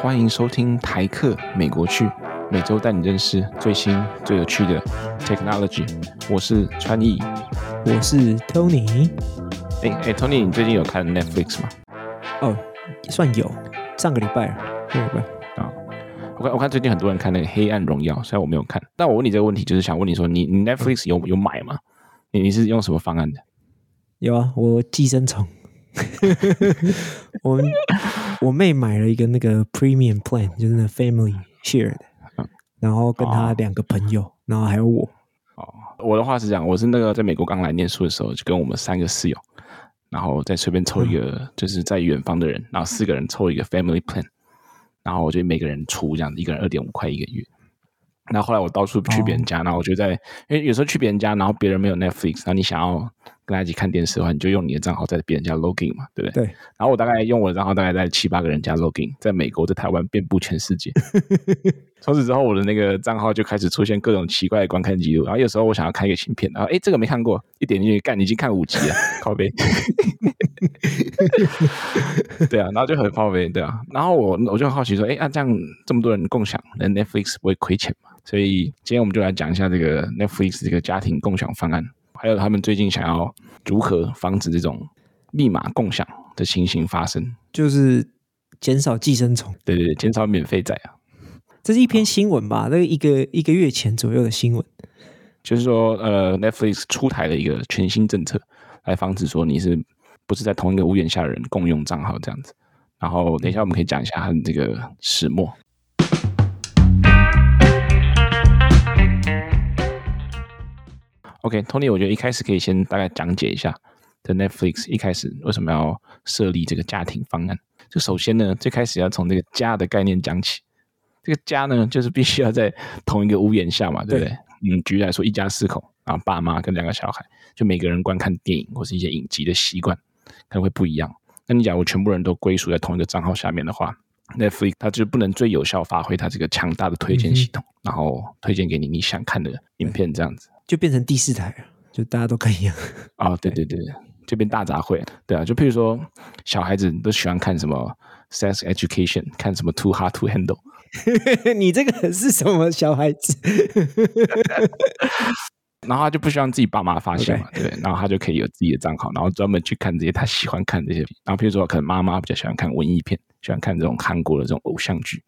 欢迎收听台客美国趣，每周带你认识最新最有趣的 technology。我是川艺，我是 Tony。哎哎，Tony，你最近有看 Netflix 吗？哦，算有，上个礼拜，上个礼拜啊。我看我看最近很多人看那个《黑暗荣耀》，虽然我没有看，但我问你这个问题，就是想问你说，你你 Netflix 有有买吗？你你是用什么方案的？有啊，我寄生虫。我我妹买了一个那个 Premium Plan，就是那 Family Share 的，然后跟她两个朋友，哦、然后还有我。哦，我的话是这样，我是那个在美国刚来念书的时候，就跟我们三个室友，然后再随便抽一个，嗯、就是在远方的人，然后四个人抽一个 Family Plan，然后我就每个人出这样，一个人二点五块一个月。然后后来我到处去别人家，哦、然后我就在，因为有时候去别人家，然后别人没有 Netflix，然后你想要。跟他一起看电视的话，你就用你的账号在别人家 login 嘛，对不对？对。然后我大概用我的账号，大概在七八个人家 login，在美国、在台湾，遍布全世界。从此之后，我的那个账号就开始出现各种奇怪的观看记录。然后有时候我想要看一个新片，然后哎，这个没看过，一点进去干，你已经看五集了，靠背。对啊，然后就很靠背，对啊。然后我我就很好奇说，哎，啊这样这么多人共享，那 Netflix 不会亏钱嘛？所以今天我们就来讲一下这个 Netflix 这个家庭共享方案。还有他们最近想要如何防止这种密码共享的情形发生，就是减少寄生虫。对对对，减少免费仔啊！这是一篇新闻吧？那一个一个月前左右的新闻，就是说，呃，Netflix 出台了一个全新政策，来防止说你是不是在同一个屋檐下的人共用账号这样子。然后等一下我们可以讲一下他的这个始末。OK，Tony，okay，我觉得一开始可以先大概讲解一下的 Netflix 一开始为什么要设立这个家庭方案。就首先呢，最开始要从这个家的概念讲起。这个家呢，就是必须要在同一个屋檐下嘛，对不对？对。嗯，举例来说，一家四口，然后爸妈跟两个小孩，就每个人观看电影或是一些影集的习惯可能会不一样。那你假如全部人都归属在同一个账号下面的话，Netflix 它就不能最有效发挥它这个强大的推荐系统，嗯、然后推荐给你你想看的影片这样子。就变成第四台了，就大家都可以啊。哦，对 对对，就变大杂烩。对啊，就譬如说，小孩子都喜欢看什么 Sex Education，看什么 Too Hard to Handle。你这个是什么小孩子？然后他就不希望自己爸妈发现嘛，Okay. 对，然后他就可以有自己的账号，然后专门去看这些他喜欢看这些。然后譬如说，可能妈妈比较喜欢看文艺片，喜欢看这种韩国的这种偶像剧，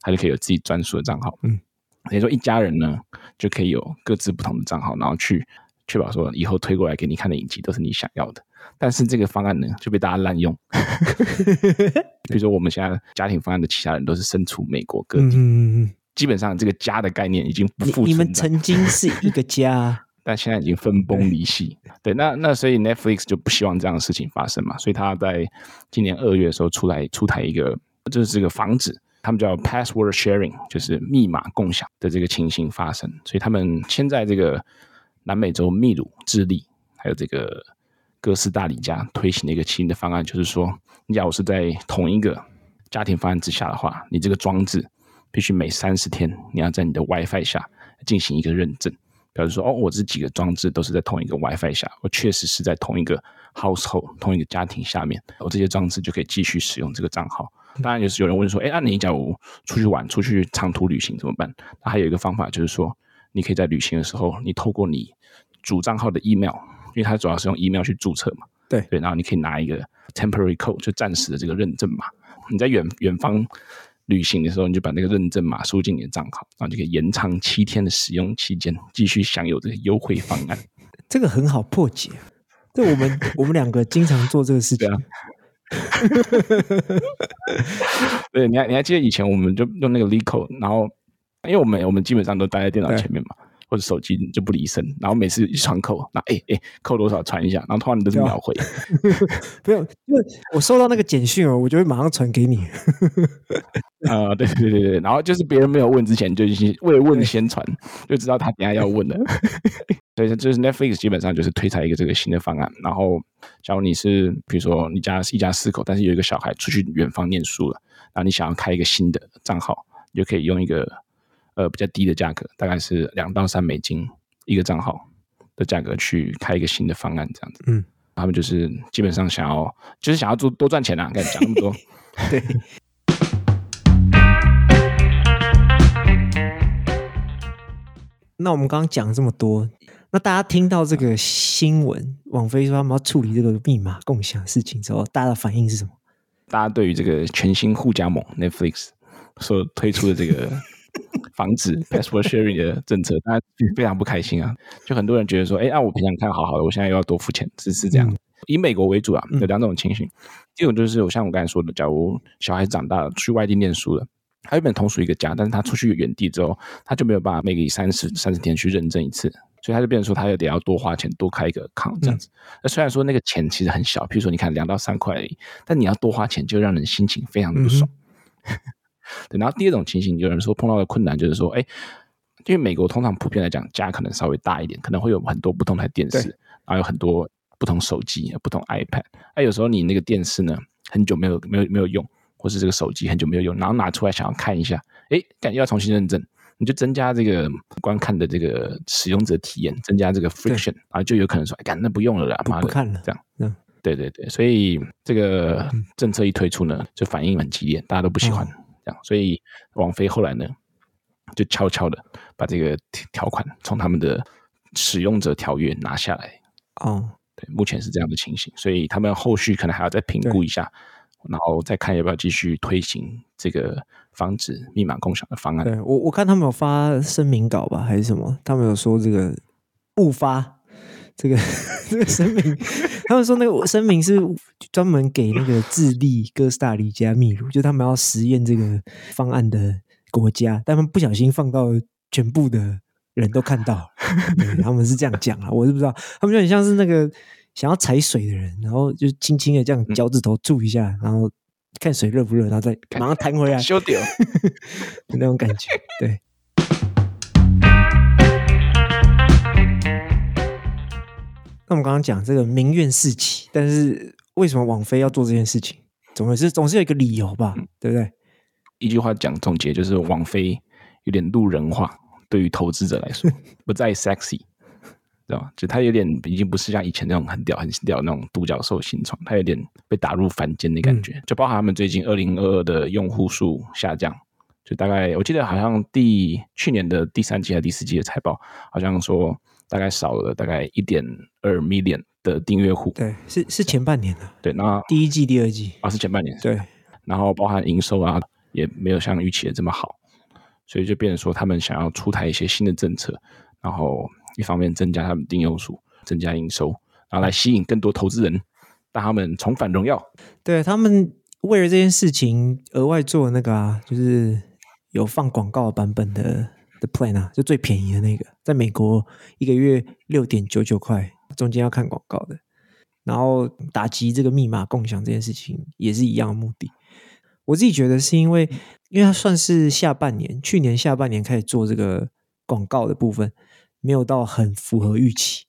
他就可以有自己专属的账号。嗯。等于说一家人呢，就可以有各自不同的账号，然后去确保说以后推过来给你看的影集都是你想要的。但是这个方案呢，就被大家滥用。比如说我们现在家庭方案的其他人都是身处美国各地，嗯、基本上这个家的概念已经不复存在。你们曾经是一个家，但现在已经分崩离析。对，对，那那所以 Netflix 就不希望这样的事情发生嘛，所以他在今年二月的时候出来出台一个，就是这个防止。他们叫 password sharing，就是密码共享的这个情形发生，所以他们先在这个南美洲秘鲁、智利，还有这个哥斯达黎加推行了一个新的方案，就是说，你假如是在同一个家庭方案之下的话，你这个装置必须每三十天你要在你的 WiFi 下进行一个认证，表示说，哦，我这几个装置都是在同一个 WiFi 下，我确实是在同一个 household 同一个家庭下面，我这些装置就可以继续使用这个账号。当然，就是有人问说：“哎，那你假如出去玩、出去长途旅行怎么办？”那还有一个方法，就是说，你可以在旅行的时候，你透过你主账号的 email，因为它主要是用 email 去注册嘛。对对，然后你可以拿一个 temporary code，就暂时的这个认证码。你在远远方旅行的时候，你就把那个认证码输进你的账号，然后就可以延长七天的使用期间，继续享有这个优惠方案。这个很好破解。这我们我们两个经常做这个事情。对，你还你还记得以前我们就用那个 LeetCode，然后因为我们我们基本上都待在电脑前面嘛，或者手机就不离身，然后每次一传扣，那哎哎扣多少传一下，然后突然都是秒回，不用，因为我收到那个简讯哦，我就会马上传给你。啊、呃，对对对对，然后就是别人没有问之前，就先未问先传，就知道他等下要问了。所以就是 Netflix 基本上就是推出一个这个新的方案，然后假如你是比如说你家是一家四口，但是有一个小孩出去远方念书了，然后你想要开一个新的账号，你就可以用一个呃比较低的价格，大概是两到三美金一个账号的价格去开一个新的方案这样子。嗯，他们就是基本上想要，就是想要做多赚钱啊！跟你讲那么多，对。那我们刚刚讲这么多，那大家听到这个新闻，网飞说他们要处理这个密码共享事情之后，大家的反应是什么？大家对于这个全新互加盟 Netflix 所推出的这个防止 password sharing 的政策，大家非常不开心啊！就很多人觉得说，哎，啊，我平常看好好的，我现在又要多付钱，是是这样。嗯、以美国为主啊，有两种情形。第一种就是，我像我刚才说的，假如小孩子长大了，去外地念书了，他原本同属一个家，但是他出去远地之后，他就没有办法每个三十三十天去认证一次。所以他就变成说，他有点要多花钱，多开一个 account 这样子。那、嗯、虽然说那个钱其实很小，譬如说你看两到三块而已，但你要多花钱，就让人心情非常的不爽。嗯、对，然后第二种情形，有人说碰到的困难就是说，哎，因为美国通常普遍来讲家可能稍微大一点，可能会有很多不同台电视，然后有很多不同手机、不同 iPad。哎，有时候你那个电视呢，很久没有没有没有用，或是这个手机很久没有用，然后拿出来想要看一下，哎，感觉要重新认证。你就增加这个观看的这个使用者体验，增加这个 friction 啊，就有可能说，哎，那不用了啦，不看了，这样，嗯，对对对，所以这个政策一推出呢，就反应很激烈，大家都不喜欢，这样，所以王菲后来呢，就悄悄的把这个条款从他们的使用者条约拿下来，哦，对，目前是这样的情形，所以他们后续可能还要再评估一下。然后再看要不要继续推行这个防止密码共享的方案。对，我我看他们有发声明稿吧，还是什么？他们有说这个误发这个 这个声明，他们说那个声明是专门给那个智利哥斯达黎加秘鲁，就他们要实验这个方案的国家，但他们不小心放到全部的人都看到，他们是这样讲啊，我是不知道，他们就很像是那个。想要踩水的人，然后就轻轻的这样脚趾头注一下，嗯、然后看水热不热，然后再马上弹回来，修掉 那种感觉。对。那我们刚刚讲这个民怨四起，但是为什么王菲要做这件事情？总是总是有一个理由吧，嗯、对不对？一句话讲总结就是，王菲有点路人化，对于投资者来说 不再 sexy。知道吗？就他有点已经不是像以前那种很屌、很屌那种独角兽新创，他有点被打入凡间的感觉。嗯、就包含他们最近二零二二的用户数下降，就大概我记得好像第去年的第三季还是第四季的财报，好像说大概少了大概一点二 million 的订阅户。对，是是前半年的。对，那第一季、第二季啊是前半年。对，然后包含营收啊也没有像预期的这么好，所以就变成说他们想要出台一些新的政策，然后。一方面增加他们订阅数，增加营收，然后来吸引更多投资人，让他们重返荣耀。对，他们为了这件事情额外做那个啊，就是有放广告版本的的 plan 啊，就最便宜的那个，在美国一个月六点九九块，中间要看广告的，然后打击这个密码共享这件事情也是一样的目的。我自己觉得是因为，因为它算是下半年，去年下半年开始做这个广告的部分。没有到很符合预期，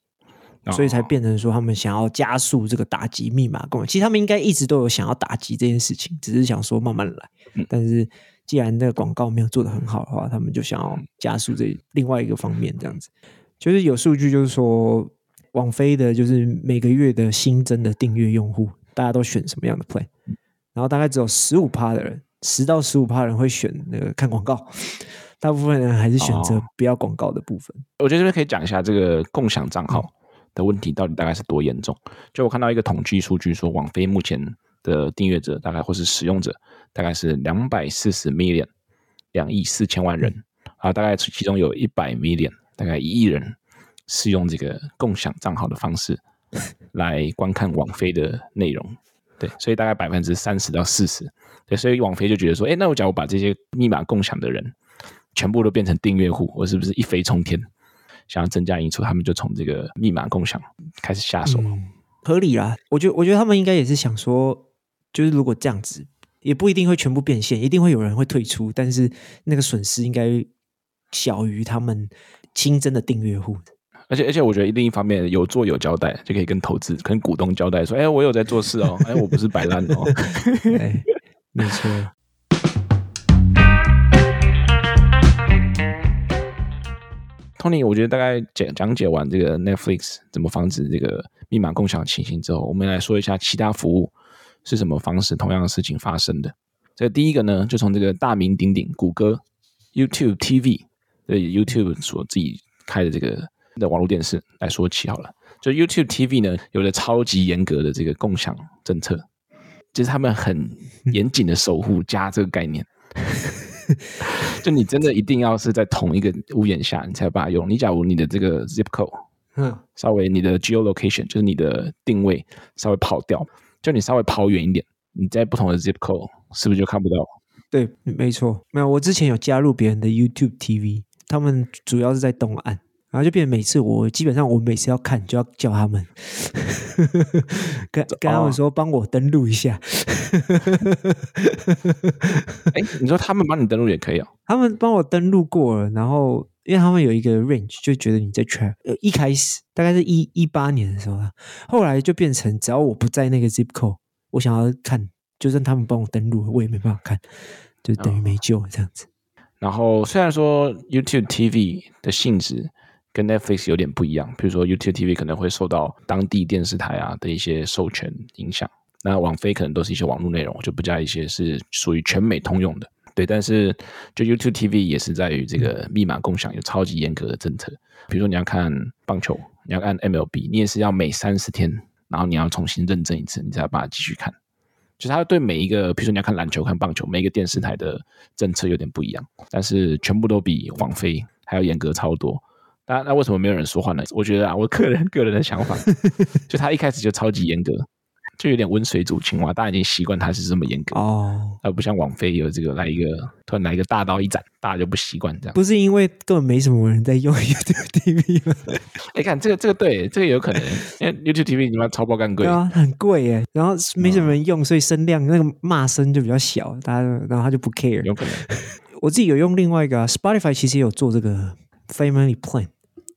所以才变成说他们想要加速这个打击密码共享。其实他们应该一直都有想要打击这件事情，只是想说慢慢来。但是既然那个广告没有做得很好的话，他们就想要加速这另外一个方面，这样子。就是有数据，就是说网飞的，就是每个月的新增的订阅用户，大家都选什么样的 plan？然后大概只有十五趴的人，十到十五趴的人会选那个看广告。大部分人还是选择不要广告的部分。哦，我觉得这边可以讲一下这个共享账号的问题到底大概是多严重。就我看到一个统计数据说，网飞目前的订阅者大概或是使用者大概是两百四十 million，两亿四千万人啊，大概其中有一百 million，大概一亿人是用这个共享账号的方式 来观看网飞的内容。对，所以大概百分之三十到四十。对，所以网飞就觉得说，哎，那我假如把这些密码共享的人。全部都变成订阅户，我是不是一飞冲天？想要增加营收，他们就从这个密码共享开始下手，嗯、合理啦。我觉得，我觉得他们应该也是想说，就是如果这样子，也不一定会全部变现，一定会有人会退出，但是那个损失应该小于他们新增的订阅户。而且，而且，我觉得另一方面有做有交代，就可以跟投资、跟股东交代说：“哎，我有在做事哦，哎，我不是摆烂哦。哎”没错。Tony，我觉得大概讲讲解完这个 Netflix 怎么防止这个密码共享情形之后，我们来说一下其他服务是什么方式同样的事情发生的。这个第一个呢，就从这个大名鼎鼎谷歌 YouTube TV 对 YouTube 所自己开的这个的网络电视来说起好了。就 YouTube TV 呢，有了超级严格的这个共享政策，就是他们很 严谨的守护家这个概念。就你真的一定要是在同一个屋檐下，你才有办法用。你假如你的这个 zip code，嗯，稍微你的 geolocation 就是你的定位稍微跑掉，就你稍微跑远一点，你在不同的 zip code 是不是就看不到？对，没错，没有。我之前有加入别人的 YouTube TV，他们主要是在东岸。然后就变成每次我基本上我每次要看就要叫他们，跟跟他们说帮我登录一下。哎，你说他们帮你登录也可以哦？他们帮我登录过了，然后因为他们有一个 range，就觉得你在 track。呃，一开始大概是一一八年的时候，后来就变成只要我不在那个 zip code，我想要看，就算他们帮我登录，我也没办法看，就等于没救这样子。然后虽然说 YouTube TV 的性质。跟 Netflix 有点不一样，比如说 YouTube TV 可能会受到当地电视台啊的一些授权影响，那网飞可能都是一些网络内容，就不加一些是属于全美通用的。对，但是就 YouTube TV 也是在于这个密码共享有超级严格的政策，比如说你要看棒球，你要看 MLB，你也是要每三十天，然后你要重新认证一次，你才把它继续看。就是它对每一个，比如说你要看篮球、看棒球，每一个电视台的政策有点不一样，但是全部都比网飞还要严格超多。那那为什么没有人说话呢？我觉得啊，我个人个人的想法，就他一开始就超级严格，就有点温水煮青蛙，大家已经习惯它是这么严格哦，而不像网飞有这个来一个突然来一个大刀一斩，大家就不习惯这样。不是因为根本没什么人在用 YouTube TV 吗？哎，看这个这个对，这个有可能，因为 YouTube TV 你妈超爆干贵，对啊，很贵耶，然后没什么人用，所以声量那个骂声就比较小，大家然后他就不 care。有可能，我自己有用另外一个啊，Spotify 其实也有做这个 Family Plan。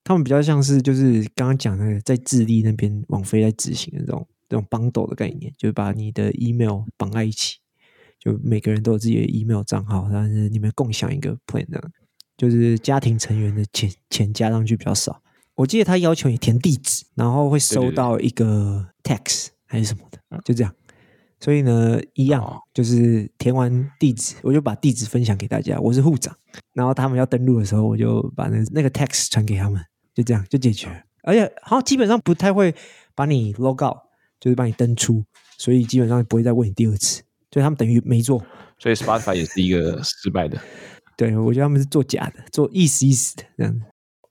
他们比较像是就是刚刚讲那个在智利那边网飞在执行的这种这种 bundle 的概念，就是把你的 email 绑在一起，就每个人都有自己的 email 账号，但是你们共享一个 plan，这样就是家庭成员的钱钱加上去比较少。我记得他要求你填地址，然后会收到一个 text 还是什么的，就这样。所以呢，一样就是填完地址，我就把地址分享给大家，我是户长，然后他们要登录的时候，我就把那那个 text 传给他们。就这样就解决，而且好像基本上不太会把你 log out，就是把你登出，所以基本上不会再问你第二次，所以他们等于没做。所以 Spotify 也是一个失败的。对，我觉得他们是做假的，做意思意思的这样子。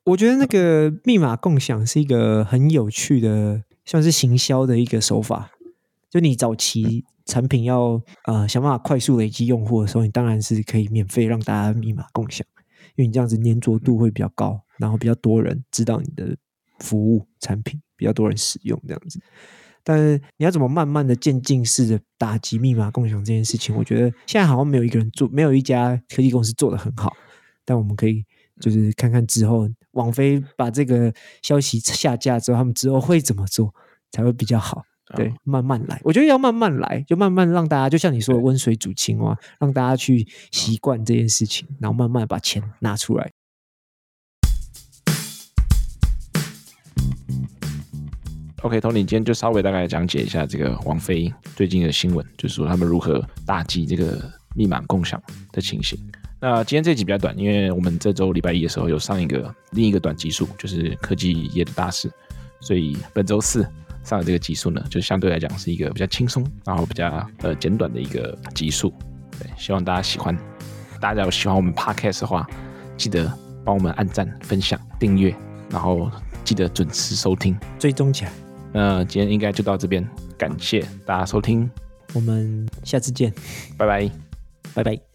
我觉得那个密码共享是一个很有趣的，像是行销的一个手法。就你早期产品要呃想办法快速累积用户的时候，你当然是可以免费让大家密码共享，因为你这样子粘着度会比较高。然后比较多人知道你的服务产品，比较多人使用这样子。但是你要怎么慢慢的渐进式的打击密码共享这件事情？我觉得现在好像没有一个人做，没有一家科技公司做的很好。但我们可以就是看看之后，网飞把这个消息下架之后，他们之后会怎么做才会比较好？对，慢慢来。我觉得要慢慢来，就慢慢让大家，就像你说的温水煮青蛙，让大家去习惯这件事情，然后慢慢把钱拿出来。OK，Tony，今天就稍微大概讲解一下这个王菲最近的新闻，就是说他们如何打击这个密码共享的情形。那今天这集比较短，因为我们这周礼拜一的时候有上一个另一个短集数，就是科技业的大事，所以本周四上的这个集数呢，就相对来讲是一个比较轻松，然后比较呃简短的一个集数。对，希望大家喜欢。大家有喜欢我们 Podcast 的话，记得帮我们按赞、分享、订阅，然后记得准时收听，追踪起来。那今天应该就到这边，感谢大家收听，我们下次见，拜拜，拜拜。